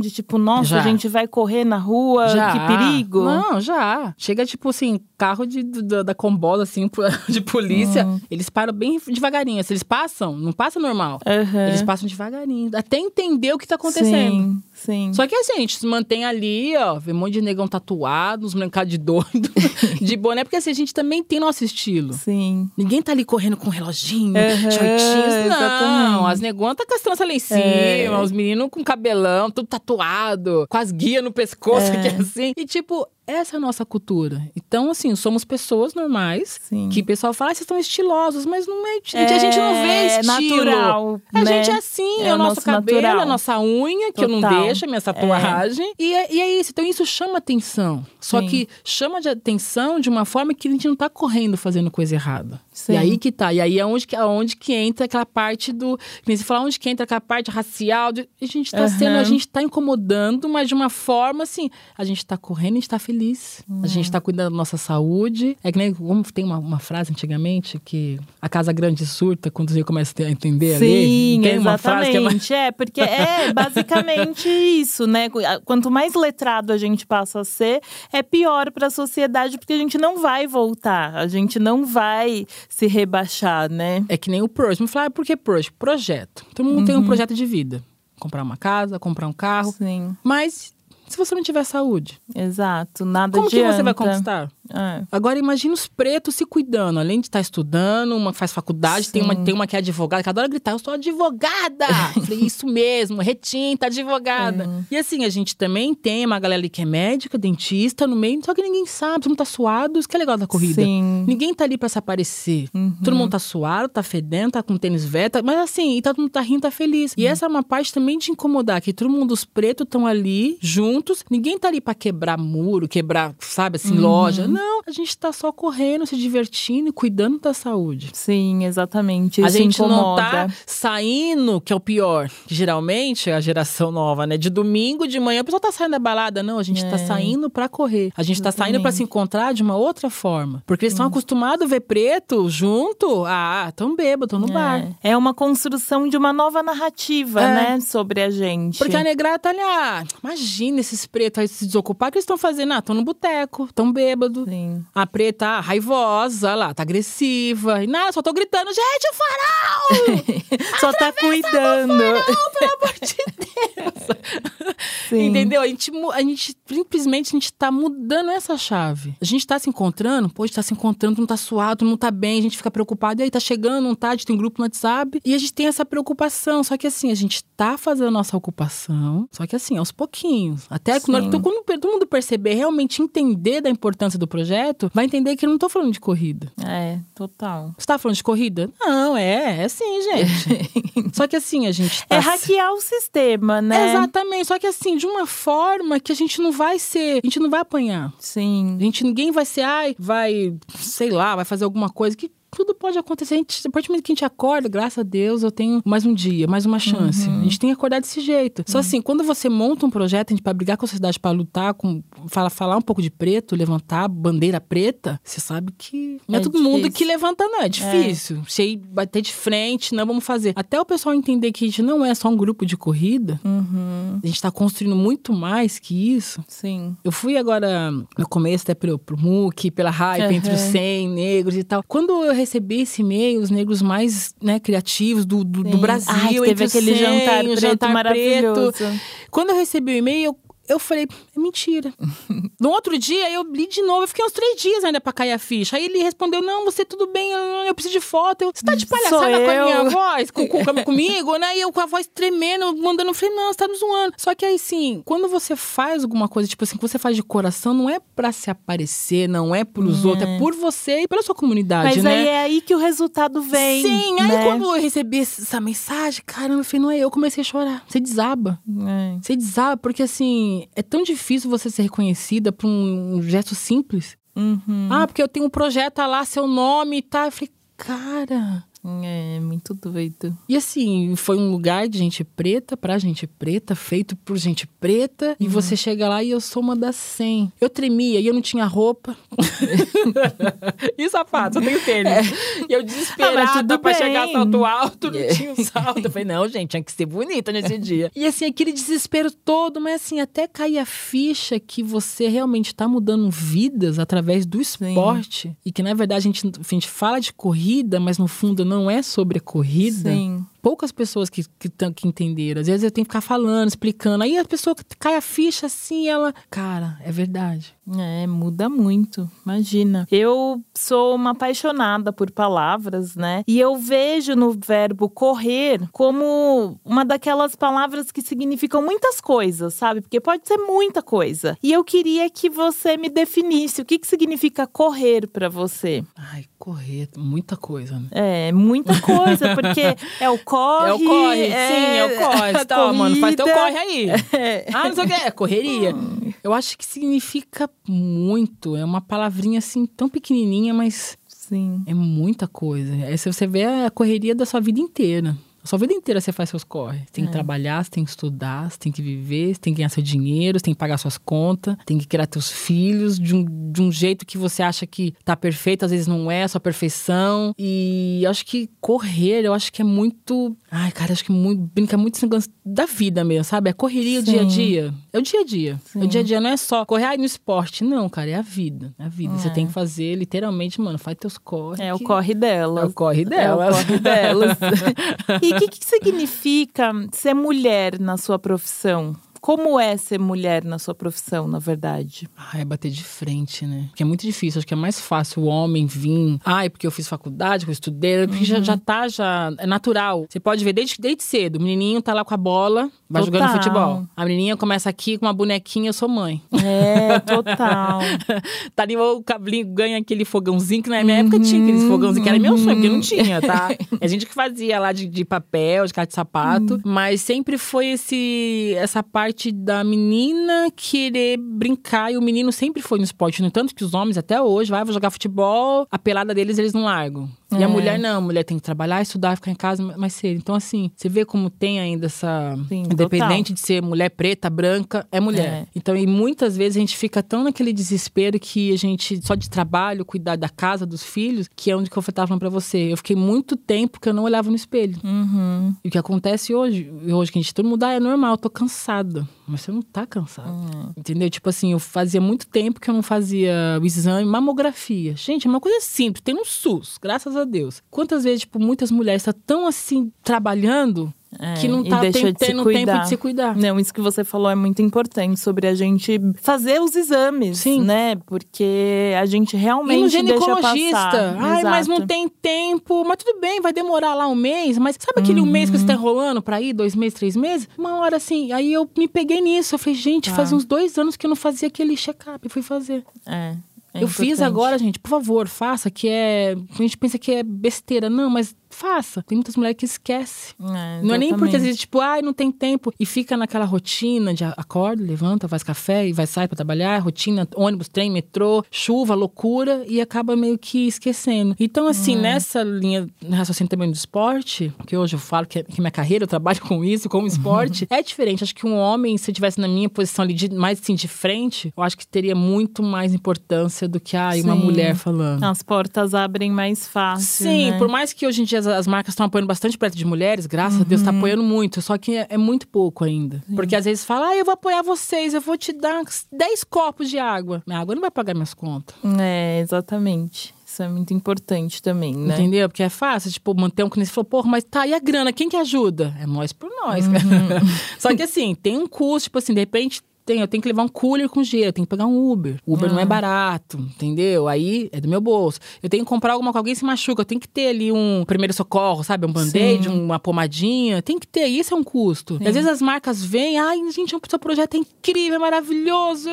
de tipo, nossa, Já. a gente vai correr na rua, que perigo? Não, já. Chega, tipo assim, carro de, da, da combola, assim, de polícia. Hum. Eles param bem devagarinho. Se eles passam, não passa normal. Aham. Eles passam devagarinho. Até entender o que tá acontecendo. Sim, sim. Só que assim, a gente se mantém ali, ó, vê um monte de negão tatuado, uns molecados de doido, de boné, porque assim, a gente também tem nosso estilo. Sim. Ninguém tá ali correndo com reloginho, Aham, shortinhos. Não, exatamente. as negonas tá com as tranças lá em cima, É. os meninos com cabelão, tudo tatuado, com as guias no pescoço, É. que é assim. E tipo, essa é a nossa cultura. Então, assim, somos pessoas normais, Sim. que o pessoal fala, ah, vocês estão estilosos, mas não é, gente, a gente não vê É estilo. natural, A né? gente é assim, é, É o nosso, nosso cabelo, natural. a nossa unha, que eu não Total. deixo, a minha tatuagem. E, é, e é isso. Então, isso chama atenção. Só Sim. que chama de atenção de uma forma que a gente não tá correndo fazendo coisa errada. Sim. E aí que tá. E aí é onde que, aonde que entra aquela parte do. nem Você fala onde que entra aquela parte racial. De, a gente tá sendo, a gente tá incomodando, mas de uma forma assim. A gente tá correndo, a gente tá feliz. A gente tá cuidando da nossa saúde. É que nem como tem uma, uma frase antigamente que a casa grande surta quando você começa a entender ali. Sim, Tem uma frase que é mais- exatamente. É, porque é basicamente isso, né? Quanto mais letrado a gente passa a ser, é pior para a sociedade, porque a gente não vai voltar, a gente não vai se rebaixar, né? É que nem o Proje. Me fala, ah, por que Proje? Projeto. Todo mundo Uhum. tem um projeto de vida. Comprar uma casa, comprar um carro. Sim, Mas se você não tiver saúde, exato. Nada como que adianta. você vai conquistar? É. Agora imagina os pretos se cuidando, além de estar estudando, uma que faz faculdade, tem uma, tem uma que é advogada, que adora gritar, eu sou advogada! Falei, isso mesmo, retinta, advogada. É. E assim, a gente também tem uma galera ali que é médica, dentista no meio, só que ninguém sabe, todo mundo tá suado, isso que é legal da corrida. Sim. Ninguém tá ali pra se aparecer. Uhum. Todo mundo tá suado, tá fedendo, tá com tênis tá- mas assim, e todo mundo tá rindo, tá feliz. E essa é uma parte também de incomodar, que todo mundo, os pretos estão ali, juntos, ninguém tá ali pra quebrar muro, quebrar, sabe, assim, loja. Não, a gente tá só correndo, se divertindo e cuidando da saúde. Sim, exatamente. Isso a gente não incomoda. tá saindo, que é o pior. Geralmente é a geração nova, né? De domingo de manhã, a pessoa tá saindo da balada. Não, a gente tá É. saindo pra correr. A gente tá saindo pra Exatamente. se encontrar de uma outra forma. Porque eles estão acostumados a ver preto junto. Ah, tão bêbado, tão no bar. É. É uma construção de uma nova narrativa, É. né, sobre a gente. Porque a negrada tá ali, ah, imagina esses pretos aí se desocupar, o que eles estão fazendo? Ah, estão no boteco, estão bêbado. Sim. A preta, ah, raivosa, lá, tá agressiva. E nada, só tô gritando, gente, o farol! Só tá cuidando. pelo amor de Deus. Sim. Entendeu? A gente, a gente, simplesmente, a gente tá mudando essa chave. A gente tá se encontrando, pô, a gente tá se encontrando, não tá suado, não tá bem, a gente fica preocupado. E aí, tá chegando, não tá? A gente tem um grupo no WhatsApp. E a gente tem essa preocupação. Só que assim, a gente tá fazendo a nossa ocupação, só que assim, aos pouquinos. Até quando, quando todo mundo perceber, realmente entender da importância do projeto, vai entender que eu não tô falando de corrida. É, total. Você tá falando de corrida? Não, é, é sim, gente. Só que assim, a gente tá. É hackear o sistema, né? Exatamente. Só que assim, de uma forma que a gente não vai ser. A gente não vai apanhar. Sim. A gente, ninguém vai ser, ai, vai, sei lá, vai fazer alguma coisa que. Tudo pode acontecer. A, gente, a partir do momento que a gente acorda, graças a Deus, eu tenho mais um dia, mais uma chance. Uhum. A gente tem que acordar desse jeito. Uhum. Só assim, quando você monta um projeto a gente, pra brigar com a sociedade, para lutar, com, falar, falar um pouco de preto, levantar bandeira preta, você sabe que não é, é todo difícil. mundo que levanta, não. É difícil. É. Sei bater de frente, não vamos fazer. Até o pessoal entender que a gente não é só um grupo de corrida, uhum. a gente tá construindo muito mais que isso. Sim. Eu fui agora no começo, até pro, pro MOOC, pela hype, entre os 100 negros e tal. Quando eu recebi esse e-mail, os negros mais né, criativos do, do, do Brasil, Ai, teve aquele 100, jantar preto jantar maravilhoso. Preto. Quando eu recebi o e-mail, eu falei, é mentira. no outro dia, eu li de novo. Eu fiquei uns três dias ainda pra cair a ficha. Aí ele respondeu: Não, você tudo bem, eu, preciso de foto. Eu, você tá de palhaçada com a minha voz, com, com, comigo, né? E eu com a voz tremendo, mandando. Eu falei: Não, você tá me zoando. Só que aí, sim, quando você faz alguma coisa, tipo assim, que você faz de coração, não é pra se aparecer, não é pros é. outros, é por você e pela sua comunidade, Mas né? aí é aí que o resultado vem. Sim, aí né? quando eu recebi essa mensagem, caramba, eu falei: Não é eu, comecei a chorar. Você desaba. É. Você desaba, porque assim é tão difícil você ser reconhecida por um gesto simples. Uhum. Ah, porque eu tenho um projeto tá lá, seu nome e tá. Eu falei, cara. É, muito doido. E assim, foi um lugar de gente preta pra gente preta, feito por gente preta. Uhum. E você chega lá e eu sou uma das 100. Eu tremia e eu não tinha roupa. e sapato, eu tenho tênis. É. E eu desesperada ah, pra bem. chegar salto alto, não yeah. tinha um salto. Eu falei, não, gente, tinha que ser bonita nesse dia. E assim, aquele desespero todo, mas assim, até cair a ficha que você realmente tá mudando vidas através do esporte. Sim. E que na verdade a gente, a gente fala de corrida, mas no fundo não não é sobre a corrida, Sim poucas pessoas que, que, que entenderam. Às vezes eu tenho que ficar falando, explicando. Aí a pessoa cai a ficha assim, ela. Cara, é verdade. É, muda muito. Imagina. Eu sou uma apaixonada por palavras, né? E eu vejo no verbo correr como uma daquelas palavras que significam muitas coisas, sabe? Porque pode ser muita coisa. E eu queria que você me definisse o que, que significa correr para você. Ai, correr, muita coisa, né? É, muita coisa, porque é o corre. É o corre, é, sim, é o corre. Tá, mano, faz teu corre aí. É. Ah, não sei o que, é correria. Eu acho que significa muito. É uma palavrinha assim tão pequenininha, mas. Sim. É muita coisa. Aí você vê a correria da sua vida inteira. Sua vida inteira você faz seus corre. Você tem que é. trabalhar, você tem que estudar, você tem que viver, você tem que ganhar seu dinheiro, você tem que pagar suas contas, tem que criar teus filhos de um, de um jeito que você acha que tá perfeito, às vezes não é, a sua perfeição. E eu acho que correr, eu acho que é muito. Ai, cara, acho que muito, brinca muito da vida mesmo, sabe? É correria Sim. o dia a dia. É o dia a dia. Sim. O dia a dia não é só correr aí no esporte. Não, cara, é a vida. É a vida. É. Você tem que fazer, literalmente, mano, faz teus corre. É o corre delas. É o corre delas. É o corre delas. e o que, que significa ser mulher na sua profissão? Como é ser mulher na sua profissão, na verdade? Ah, é bater de frente, né? Porque é muito difícil. Acho que é mais fácil o homem vir. Ai, porque eu fiz faculdade, eu estudei. Porque uhum. já, já tá, já. É natural. Você pode ver desde, desde cedo. O menininho tá lá com a bola, vai total. jogando futebol. A menininha começa aqui com uma bonequinha, eu sou mãe. É, total. tá ali o cablinho, ganha aquele fogãozinho, que na minha uhum. época tinha aqueles fogãozinhos, que era meu sonho, porque não tinha, tá? É a gente que fazia lá de, de papel, de carta de sapato. Uhum. Mas sempre foi esse, essa parte parte da menina querer brincar e o menino sempre foi no esporte. No entanto que os homens até hoje, vai, jogar futebol, a pelada deles eles não largam. E a é. mulher não, a mulher tem que trabalhar, estudar, ficar em casa mais cedo. Então, assim, você vê como tem ainda essa. Sim, independente total. de ser mulher preta, branca, é mulher. É. Então, e muitas vezes a gente fica tão naquele desespero que a gente, só de trabalho, cuidar da casa, dos filhos, que é onde que eu tava falando pra você. Eu fiquei muito tempo que eu não olhava no espelho. Uhum. E o que acontece hoje, hoje que a gente todo mundo, ah, é normal, eu tô cansada. Mas você não tá cansado. Uhum. Entendeu? Tipo assim, eu fazia muito tempo que eu não fazia o exame, mamografia. Gente, é uma coisa simples, tem no SUS, graças a Deus. Quantas vezes, tipo, muitas mulheres estão tá tão assim, trabalhando, é, que não tá tem, de tendo tempo de se cuidar. Não, isso que você falou é muito importante sobre a gente fazer os exames, Sim. né? Porque a gente realmente e no ginecologista. Ai, Exato. mas não tem tempo. Mas tudo bem, vai demorar lá um mês. Mas sabe aquele uhum. um mês que você tá enrolando pra ir? Dois meses, três meses? Uma hora assim. Aí eu me peguei nisso. Eu falei, gente, ah. faz uns dois anos que eu não fazia aquele check-up. Fui fazer. É. É eu fiz agora, gente, por favor, faça, que é. A gente pensa que é besteira. Não, mas faça. Tem muitas mulheres que esquecem. É, Não é nem porque às vezes, tipo, ai, não tem tempo. E fica naquela rotina de acorda, levanta, faz café e vai sair pra trabalhar, rotina, ônibus, trem, metrô, chuva, loucura, e acaba meio que esquecendo. Então, assim, nessa linha raciocínio também do esporte, que hoje eu falo que, é- que minha carreira, eu trabalho com isso, com o esporte, é diferente. Acho que um homem, se eu tivesse na minha posição ali, de, mais assim, de frente, eu acho que teria muito mais importância do que, ai, uma Sim. mulher falando. As portas abrem mais fácil. Sim, né? por mais que hoje em dia as, as marcas estão apoiando bastante perto de mulheres, graças a Deus Uhum. está apoiando muito, só que é, é muito pouco ainda. Porque às vezes fala, ah, eu vou apoiar vocês, eu vou te dar 10 copos de água. Minha água não vai pagar minhas contas. É, exatamente. Isso é muito importante também, né? Entendeu? Porque é fácil, tipo, manter um cliente e falou, porra, mas tá, e a grana? Quem que ajuda? É nós por nós. Uhum. Só que assim, tem um custo, tipo assim, de repente. Tem, eu tenho que levar um cooler com gelo, eu tenho que pegar um Uber. Uber não é barato, entendeu? Aí é do meu bolso. Eu tenho que comprar alguma coisa, alguém se machuca, eu tenho que ter ali um primeiro socorro, sabe? Um band-aid, uma pomadinha. Tem que ter, isso é um custo. E às vezes as marcas vêm, ai, gente, o seu projeto é incrível, é maravilhoso.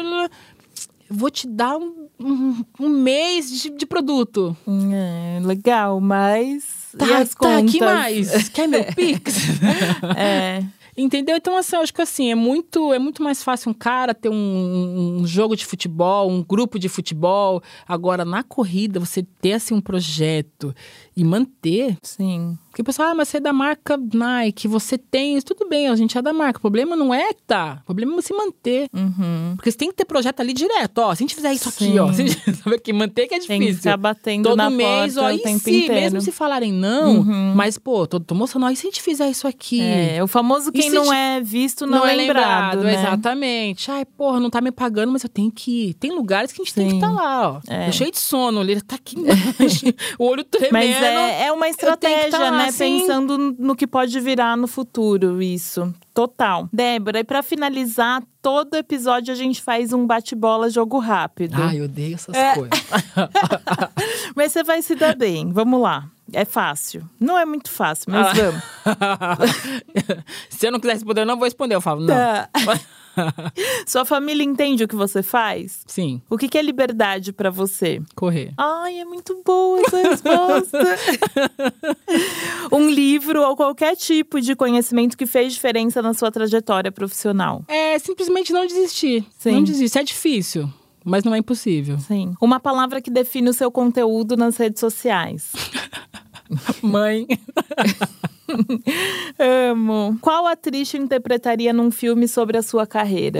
Vou te dar um, um, um mês de, de produto. É, legal, mas. Tá, tá, que mais? Quer meu Pix? É. Entendeu? Então, assim, eu acho que assim, é muito, é muito mais fácil um cara ter um, um jogo de futebol, um grupo de futebol. Agora, na corrida, você ter assim um projeto e manter. Sim. Porque o pessoal, ah, mas você é da marca Nike, você tem isso, tudo bem, a gente é da marca. O problema não é tá. O problema é você manter. Uhum. Porque você tem que ter projeto ali direto, ó. Se a gente fizer isso aqui, Sim. ó. Se a gente, sabe que manter que é Tem que difícil. ficar batendo Todo na mês, porta ó, o tempo se, inteiro. mesmo se falarem não, Uhum. mas, pô, tô, tô mostrando, ó, e se a gente fizer isso aqui? É, o famoso quem se não é visto não, é lembrado, né? exatamente. Ai, porra, não tá me pagando, mas eu tenho que ir. Tem lugares que a gente tem que Sim. estar lá, ó. É. Cheio de sono, ele tá aqui embaixo, o olho tremendo. Mas é, é uma tá estratégia, lá, né? sim. Pensando no que pode virar no futuro, isso. Total. Débora, e pra finalizar, todo episódio a gente faz um bate-bola jogo rápido. Ai, eu odeio essas É. coisas. Mas você vai se dar bem. Vamos lá. É fácil. Não é muito fácil, mas Ah. vamos. Se eu não quiser responder, eu não vou responder. Eu falo, não. Sua família entende o que você faz? Sim, O que que é liberdade pra você? correr. Ai, é muito boa essa resposta. um livro ou qualquer tipo de conhecimento que fez diferença na sua trajetória profissional. É simplesmente não desistir. Sim. Não desistir. É difícil, mas não é impossível. Sim. Uma palavra que define o seu conteúdo nas redes sociais. Mãe. Amo. Qual atriz te interpretaria num filme sobre a sua carreira?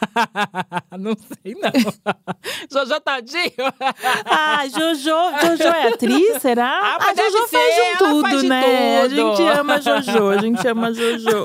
não sei, não. Jojo Tadinho. Ah, Jojo, Jojo é atriz, será? Ah, mas a deve Jojo ser, faz de tudo, faz de né? tudo. A gente ama Jojo, a gente ama Jojo.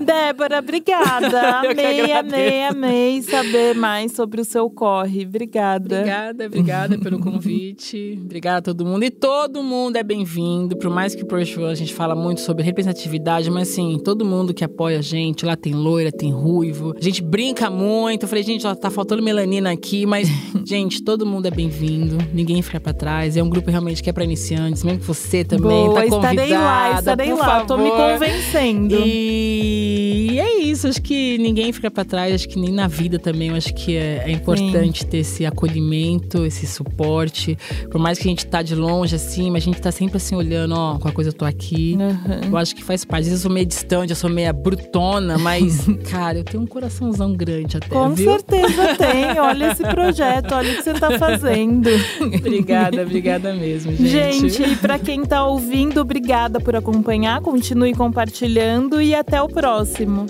Débora, obrigada. Eu Amei, amei, amei saber mais sobre o seu corre. Obrigada. Obrigada, obrigada pelo convite. Obrigada a todo mundo. E todo mundo é bem-vindo. Por mais que por a gente fala muito sobre representatividade, mas assim, todo mundo que apoia a gente, lá tem loira, tem ruivo. A gente brinca muito. Eu falei, gente, ó, tá faltando melanina aqui, mas, gente, todo mundo é bem-vindo. Ninguém fica pra trás. É um grupo realmente que é pra iniciantes, mesmo que você também Boa, tá convidada. estarei lá, estarei por lá. Tô me convencendo. E é isso, acho que ninguém fica pra trás, acho que nem na vida também, eu acho que é, é importante ter esse acolhimento, esse suporte. Por mais que a gente tá de longe, assim, mas a gente tá sempre assim olhando, ó, com a coisa eu tô aqui. Uhum. Eu acho que faz parte. Às vezes eu sou meio distante, eu sou meio brutona, mas, cara, eu tenho um coraçãozão grande até, Com viu? certeza tem. Olha esse projeto, olha o que você tá fazendo. obrigada, obrigada mesmo, gente. Gente, e pra quem tá ouvindo, obrigada por acompanhar. Continue compartilhando e até o próximo.